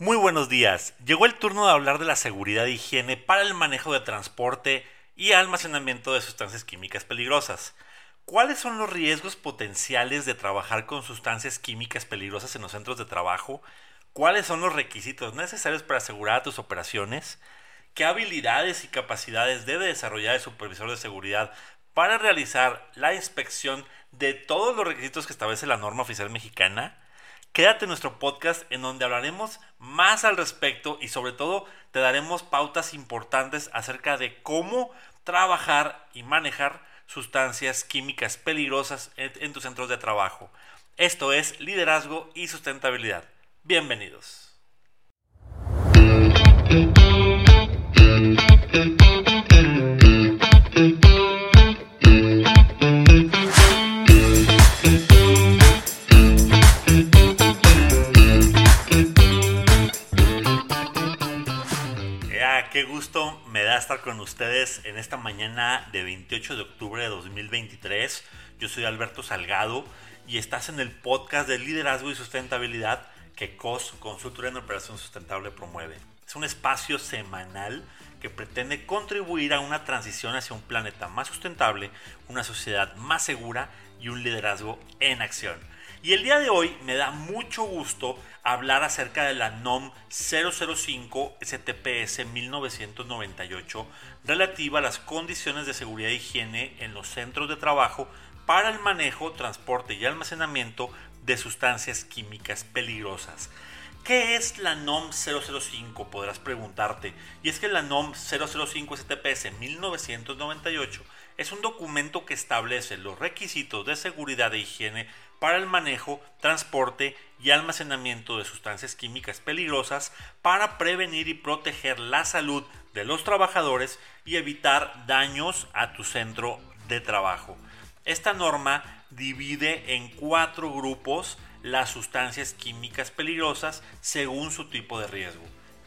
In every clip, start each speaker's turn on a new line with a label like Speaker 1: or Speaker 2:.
Speaker 1: Muy buenos días. Llegó el turno de hablar de la seguridad e higiene para el manejo de transporte y almacenamiento de sustancias químicas peligrosas. ¿Cuáles son los riesgos potenciales de trabajar con sustancias químicas peligrosas en los centros de trabajo? ¿Cuáles son los requisitos necesarios para asegurar tus operaciones? ¿Qué habilidades y capacidades debe desarrollar el supervisor de seguridad para realizar la inspección de todos los requisitos que establece la norma oficial mexicana? Quédate en nuestro podcast en donde hablaremos más al respecto y sobre todo te daremos pautas importantes acerca de cómo trabajar y manejar sustancias químicas peligrosas en, tus centros de trabajo. Esto es liderazgo y sustentabilidad. Bienvenidos. Qué gusto me da estar con ustedes en esta mañana de 28 de octubre de 2023. Yo soy Alberto Salgado y estás en el podcast de liderazgo y sustentabilidad que COS, Consultoría en Operación Sustentable, promueve. Es un espacio semanal que pretende contribuir a una transición hacia un planeta más sustentable, una sociedad más segura y un liderazgo en acción. Y el día de hoy me da mucho gusto hablar acerca de la NOM 005 STPS 1998 relativa a las condiciones de seguridad e higiene en los centros de trabajo para el manejo, transporte y almacenamiento de sustancias químicas peligrosas. ¿Qué es la NOM 005? Podrás preguntarte. Y es que la NOM 005 STPS 1998 es un documento que establece los requisitos de seguridad e higiene para el manejo, transporte y almacenamiento de sustancias químicas peligrosas para prevenir y proteger la salud de los trabajadores y evitar daños a tu centro de trabajo. Esta norma divide en cuatro grupos las sustancias químicas peligrosas según su tipo de riesgo.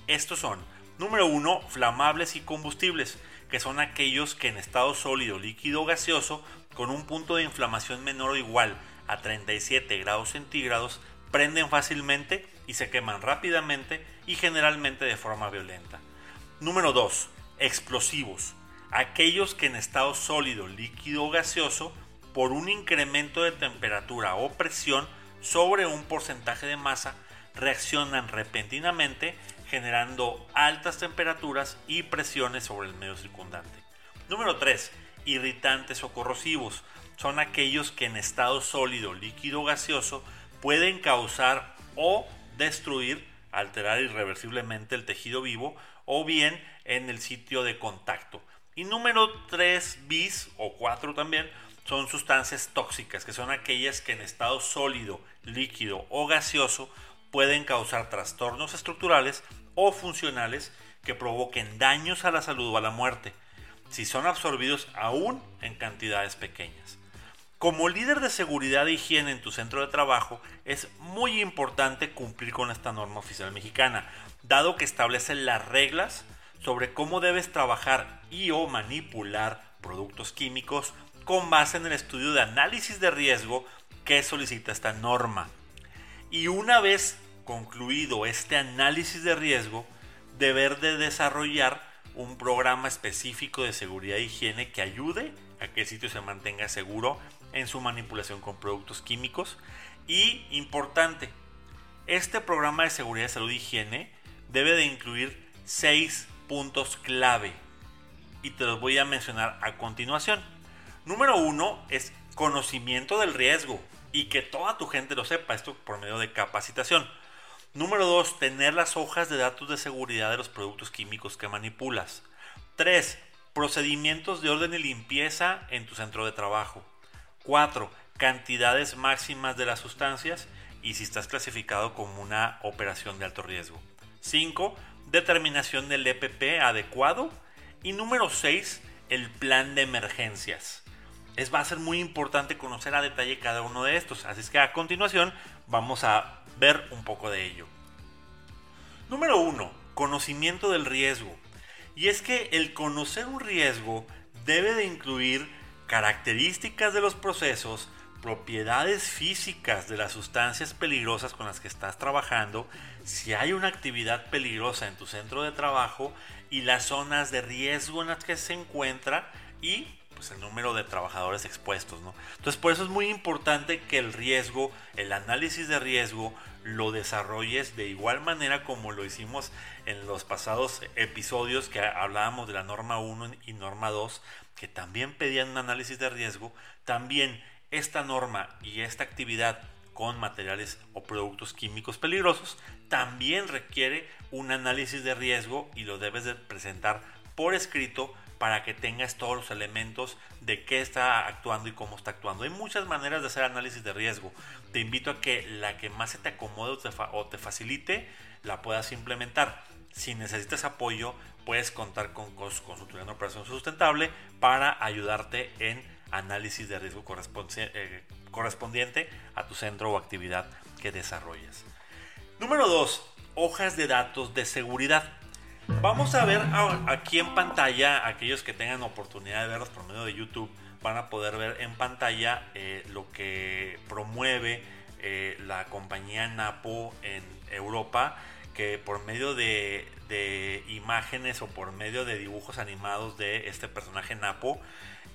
Speaker 1: Estos son, número uno, flamables y combustibles, que son aquellos que en estado sólido, líquido o gaseoso, con un punto de inflamación menor o igual a 37 grados centígrados prenden fácilmente y se queman rápidamente y generalmente de forma violenta. Número 2. Explosivos. Aquellos que en estado sólido, líquido o gaseoso, por un incremento de temperatura o presión sobre un porcentaje de masa, reaccionan repentinamente generando altas temperaturas y presiones sobre el medio circundante. Número 3. Irritantes o corrosivos son aquellos que en estado sólido, líquido o gaseoso pueden causar o destruir, alterar irreversiblemente el tejido vivo o bien en el sitio de contacto. Y número 3 bis o 4 también son sustancias tóxicas, que son aquellas que en estado sólido, líquido o gaseoso pueden causar trastornos estructurales o funcionales que provoquen daños a la salud o a la muerte, si son absorbidos aún en cantidades pequeñas. Como líder de seguridad e higiene en tu centro de trabajo, es muy importante cumplir con esta norma oficial mexicana, dado que establece las reglas sobre cómo debes trabajar y o manipular productos químicos con base en el estudio de análisis de riesgo que solicita esta norma. Y una vez concluido este análisis de riesgo, deber de desarrollar un programa específico de seguridad e higiene que ayude a que el sitio se mantenga seguro en su manipulación con productos químicos. Y importante, este programa de seguridad, salud e higiene debe de incluir seis puntos clave y te los voy a mencionar a continuación. Número uno es conocimiento del riesgo y que toda tu gente lo sepa, esto por medio de capacitación. Número dos, tener las hojas de datos de seguridad de los productos químicos que manipulas. 3. Procedimientos de orden y limpieza en tu centro de trabajo. 4. Cantidades máximas de las sustancias y si estás clasificado como una operación de alto riesgo. 5. Determinación del EPP adecuado. Y número 6. El plan de emergencias. Es, va a ser muy importante conocer a detalle cada uno de estos. Así es que a continuación vamos a ver un poco de ello. Número 1. Conocimiento del riesgo. Y es que el conocer un riesgo debe de incluir características de los procesos, propiedades físicas de las sustancias peligrosas con las que estás trabajando, si hay una actividad peligrosa en tu centro de trabajo y las zonas de riesgo en las que se encuentra y pues, el número de trabajadores expuestos. Entonces por eso es muy importante que el riesgo, el análisis de riesgo, lo desarrolles de igual manera como lo hicimos en los pasados episodios que hablábamos de la norma 1 y norma 2, que también pedían un análisis de riesgo, también esta norma y esta actividad con materiales o productos químicos peligrosos también requiere un análisis de riesgo y lo debes de presentar por escrito para que tengas todos los elementos de qué está actuando y cómo está actuando. Hay muchas maneras de hacer análisis de riesgo. Te invito a que la que más se te acomode o te, facilite la puedas implementar. Si necesitas apoyo, puedes contar con consultoría en operación sustentable para ayudarte en análisis de riesgo eh, correspondiente a tu centro o actividad que desarrolles. Número 2. Hojas de datos de seguridad. Vamos a ver aquí en pantalla, aquellos que tengan oportunidad de verlos por medio de YouTube, van a poder ver en pantalla eh, lo que promueve eh, la compañía Napo en Europa, que por medio de, de, imágenes o por medio de dibujos animados de este personaje Napo,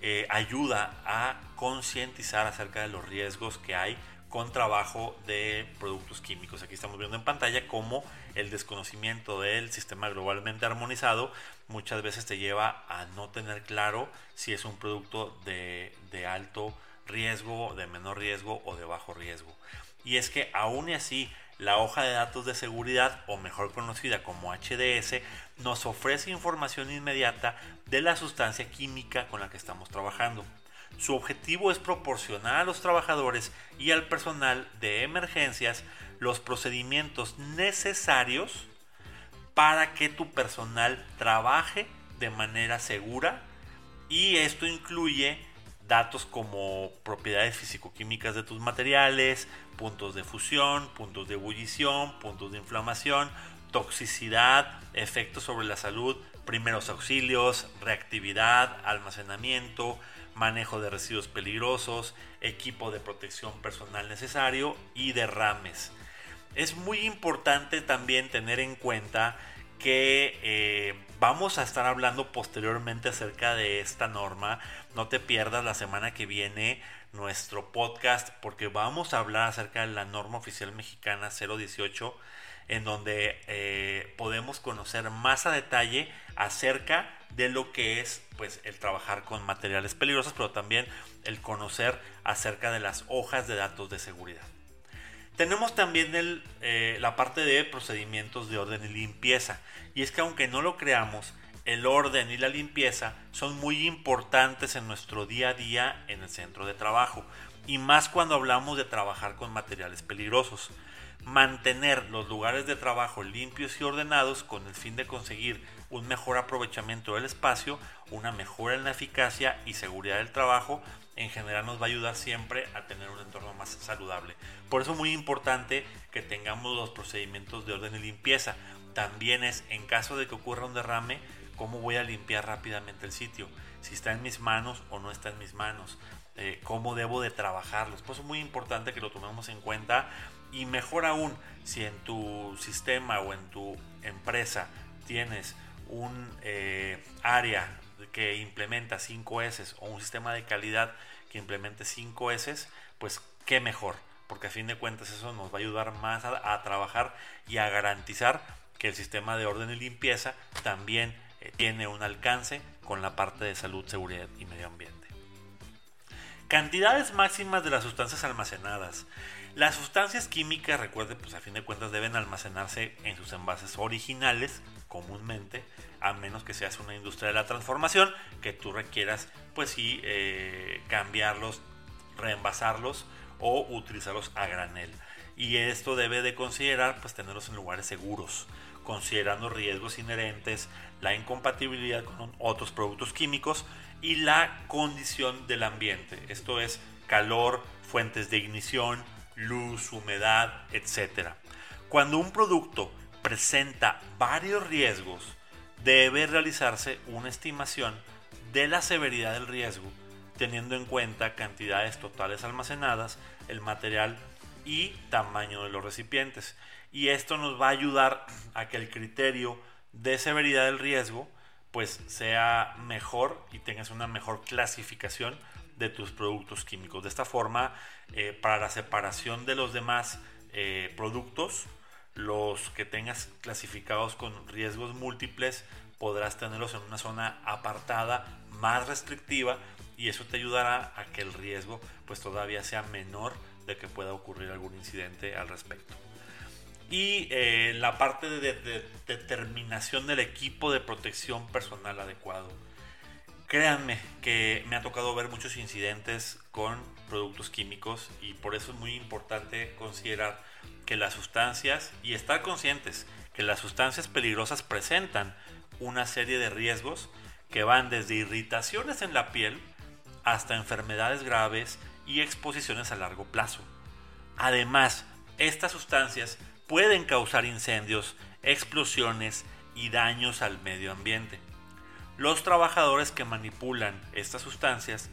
Speaker 1: eh, ayuda a concientizar acerca de los riesgos que hay con trabajo de productos químicos. Aquí estamos viendo en pantalla cómo el desconocimiento del sistema globalmente armonizado muchas veces te lleva a no tener claro si es un producto de, de alto riesgo, de menor riesgo o de bajo riesgo. Y es que aún así la hoja de datos de seguridad, o mejor conocida como HDS, nos ofrece información inmediata de la sustancia química con la que estamos trabajando. Su objetivo es proporcionar a los trabajadores y al personal de emergencias los procedimientos necesarios para que tu personal trabaje de manera segura y esto incluye datos como propiedades físico-químicas de tus materiales, puntos de fusión, puntos de ebullición, puntos de inflamación, toxicidad, efectos sobre la salud, primeros auxilios, reactividad, almacenamiento, manejo de residuos peligrosos, equipo de protección personal necesario y derrames. Es muy importante también tener en cuenta que eh, vamos a estar hablando posteriormente acerca de esta norma. No te pierdas la semana que viene nuestro podcast porque vamos a hablar acerca de la norma oficial mexicana 018 en donde eh, podemos conocer más a detalle acerca de lo que es pues el trabajar con materiales peligrosos pero también el conocer acerca de las hojas de datos de seguridad tenemos también eh, la parte de procedimientos de orden y limpieza y es que aunque no lo creamos el orden y la limpieza son muy importantes en nuestro día a día en el centro de trabajo y más cuando hablamos de trabajar con materiales peligrosos. Mantener los lugares de trabajo limpios y ordenados con el fin de conseguir un mejor aprovechamiento del espacio, una mejora en la eficacia y seguridad del trabajo, en general nos va a ayudar siempre a tener un entorno más saludable. Por eso es muy importante que tengamos los procedimientos de orden y limpieza. También es en caso de que ocurra un derrame, cómo voy a limpiar rápidamente el sitio, si está en mis manos o no está en mis manos, eh, cómo debo de trabajarlos. Pues es muy importante que lo tomemos en cuenta y mejor aún, si en tu sistema o en tu empresa tienes un eh, área que implementa 5S o un sistema de calidad que implemente 5S, pues qué mejor, porque a fin de cuentas eso nos va a ayudar más a trabajar y a garantizar que el sistema de orden y limpieza también tiene un alcance con la parte de salud, seguridad y medio ambiente. Cantidades máximas de las sustancias almacenadas. Las sustancias químicas, recuerde, pues a fin de cuentas deben almacenarse en sus envases originales, comúnmente, a menos que seas una industria de la transformación, que tú requieras, pues sí, eh, cambiarlos, reenvasarlos o utilizarlos a granel. Y esto debe de considerar, pues tenerlos en lugares seguros considerando riesgos inherentes, la incompatibilidad con otros productos químicos y la condición del ambiente. Esto es calor, fuentes de ignición, luz, humedad, etc. Cuando un producto presenta varios riesgos, debe realizarse una estimación de la severidad del riesgo teniendo en cuenta cantidades totales almacenadas, el material y tamaño de los recipientes. Y esto nos va a ayudar a que el criterio de severidad del riesgo pues sea mejor y tengas una mejor clasificación de tus productos químicos. De esta forma, eh, para la separación de los demás eh, productos, los que tengas clasificados con riesgos múltiples, podrás tenerlos en una zona apartada más restrictiva y eso te ayudará a que el riesgo pues todavía sea menor de que pueda ocurrir algún incidente al respecto. Y eh, la parte de, determinación del equipo de protección personal adecuado. Créanme que me ha tocado ver muchos incidentes con productos químicos y por eso es muy importante considerar que las sustancias y estar conscientes que las sustancias peligrosas presentan una serie de riesgos que van desde irritaciones en la piel hasta enfermedades graves y exposiciones a largo plazo. Además, estas sustancias pueden causar incendios, explosiones y daños al medio ambiente. Los trabajadores que manipulan estas sustancias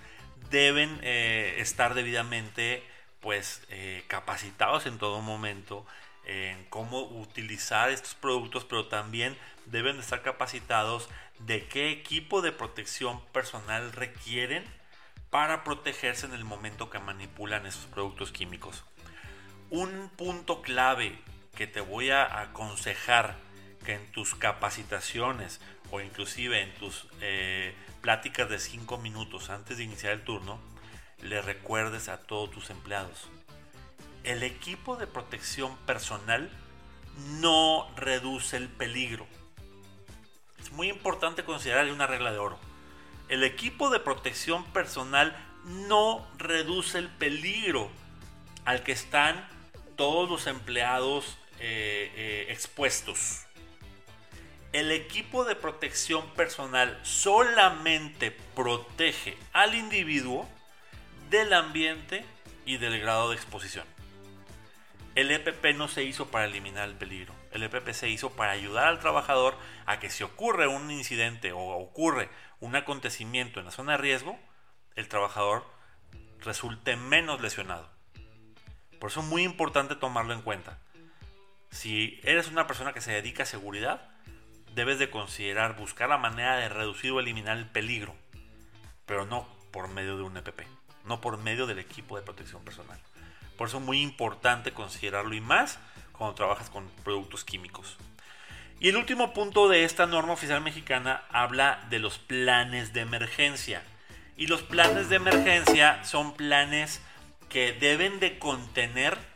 Speaker 1: deben eh, estar debidamente pues, eh, capacitados en todo momento en cómo utilizar estos productos, pero también deben estar capacitados de qué equipo de protección personal requieren para protegerse en el momento que manipulan esos productos químicos. Un punto clave que te voy a aconsejar que en tus capacitaciones o inclusive en tus eh, pláticas de 5 minutos antes de iniciar el turno, le recuerdes a todos tus empleados. El equipo de protección personal no reduce el peligro. Es muy importante considerar una regla de oro el equipo de protección personal no reduce el peligro al que están todos los empleados eh, eh, expuestos. El equipo de protección personal solamente protege al individuo del ambiente y del grado de exposición. El EPP no se hizo para eliminar el peligro. El EPP se hizo para ayudar al trabajador a que si ocurre un incidente o ocurre un acontecimiento en la zona de riesgo, el trabajador resulte menos lesionado. Por eso es muy importante tomarlo en cuenta. Si eres una persona que se dedica a seguridad, debes de considerar buscar la manera de reducir o eliminar el peligro, pero no por medio de un EPP, no por medio del equipo de protección personal. Por eso es muy importante considerarlo y más cuando trabajas con productos químicos. Y el último punto de esta norma oficial mexicana habla de los planes de emergencia. Y los planes de emergencia son planes que deben de contener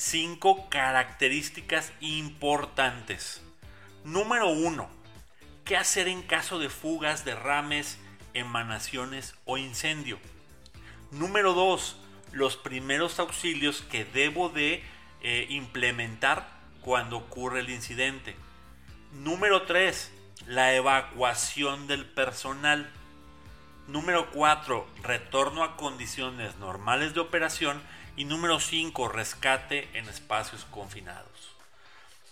Speaker 1: cinco características importantes. Número uno, ¿qué hacer en caso de fugas, derrames, emanaciones o incendio? Número dos, los primeros auxilios que debo de eh, implementar cuando ocurre el incidente. Número 3. La evacuación del personal. Número 4. Retorno a condiciones normales de operación. Y número 5. Rescate en espacios confinados.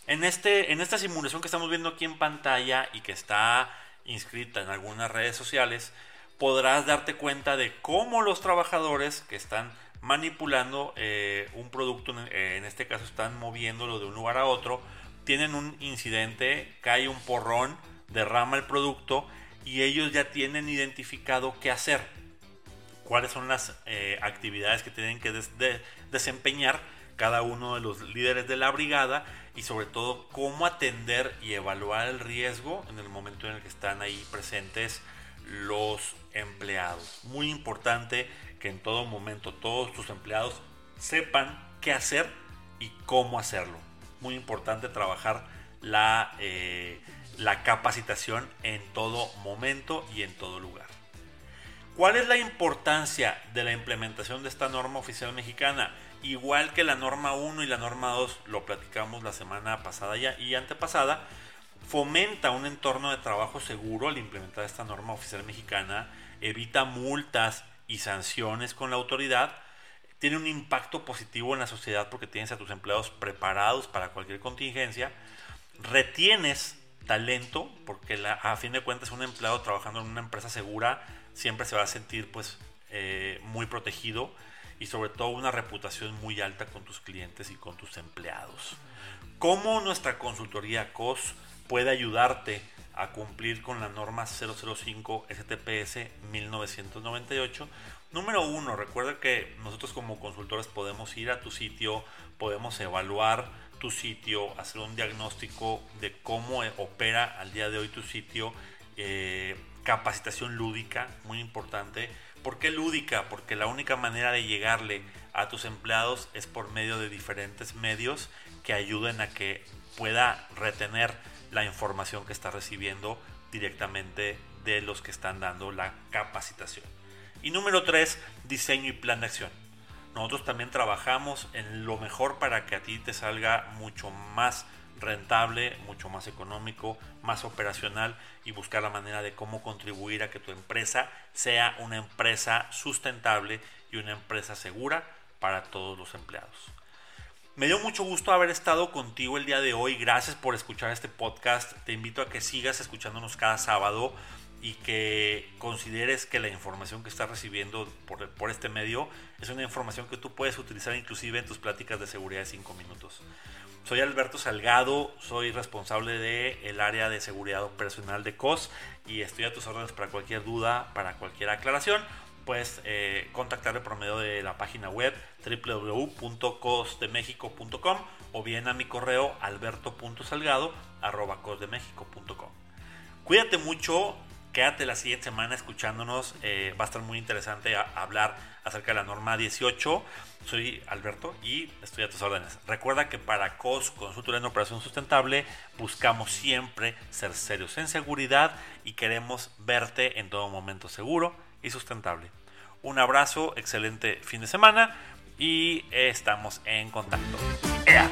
Speaker 1: En, este, en esta simulación que estamos viendo aquí en pantalla y que está inscrita en algunas redes sociales, podrás darte cuenta de cómo los trabajadores que están manipulando eh, un producto, en este caso están moviéndolo de un lugar a otro, tienen un incidente, cae un porrón, derrama el producto y ellos ya tienen identificado qué hacer, cuáles son las eh, actividades que tienen que desempeñar cada uno de los líderes de la brigada y sobre todo cómo atender y evaluar el riesgo en el momento en el que están ahí presentes los empleados. Muy importante que en todo momento todos tus empleados sepan qué hacer y cómo hacerlo muy importante trabajar la, eh, la capacitación en todo momento y en todo lugar. ¿Cuál es la importancia de la implementación de esta norma oficial mexicana? Igual que la norma 1 y la norma 2, lo platicamos la semana pasada y antepasada, fomenta un entorno de trabajo seguro al implementar esta norma oficial mexicana, evita multas y sanciones con la autoridad, tiene un impacto positivo en la sociedad porque tienes a tus empleados preparados para cualquier contingencia, retienes talento porque a fin de cuentas un empleado trabajando en una empresa segura siempre se va a sentir pues eh, muy protegido y sobre todo una reputación muy alta con tus clientes y con tus empleados. ¿Cómo nuestra consultoría COS puede ayudarte a cumplir con la norma 005 STPS 1998? Número uno, recuerda que nosotros como consultores podemos ir a tu sitio, podemos evaluar tu sitio, hacer un diagnóstico de cómo opera al día de hoy tu sitio, eh, capacitación lúdica, muy importante. ¿Por qué lúdica? Porque la única manera de llegarle a tus empleados es por medio de diferentes medios que ayuden a que pueda retener la información que está recibiendo directamente de los que están dando la capacitación. Y número tres, diseño y plan de acción. Nosotros también trabajamos en lo mejor para que a ti te salga mucho más rentable, mucho más económico, más operacional y buscar la manera de cómo contribuir a que tu empresa sea una empresa sustentable y una empresa segura para todos los empleados. Me dio mucho gusto haber estado contigo el día de hoy. Gracias por escuchar este podcast. Te invito a que sigas escuchándonos cada sábado y que consideres que la información que estás recibiendo por, por, este medio es una información que tú puedes utilizar inclusive en tus pláticas de seguridad de 5 minutos. Soy Alberto Salgado, soy responsable del el área de seguridad operacional de COS y estoy a tus órdenes para cualquier duda, para cualquier aclaración. Puedes eh, contactarme por medio de la página web www.cosdemexico.com o bien a mi correo alberto.salgado.com. Cuídate mucho, Quédate la siguiente semana escuchándonos. Eh, va a estar muy interesante hablar acerca de la norma 18. Soy Alberto y estoy a tus órdenes. Recuerda que para COS, Consultoría en Operación Sustentable, buscamos siempre ser serios en seguridad y queremos verte en todo momento seguro y sustentable. Un abrazo, excelente fin de semana y estamos en contacto. ¡Ea!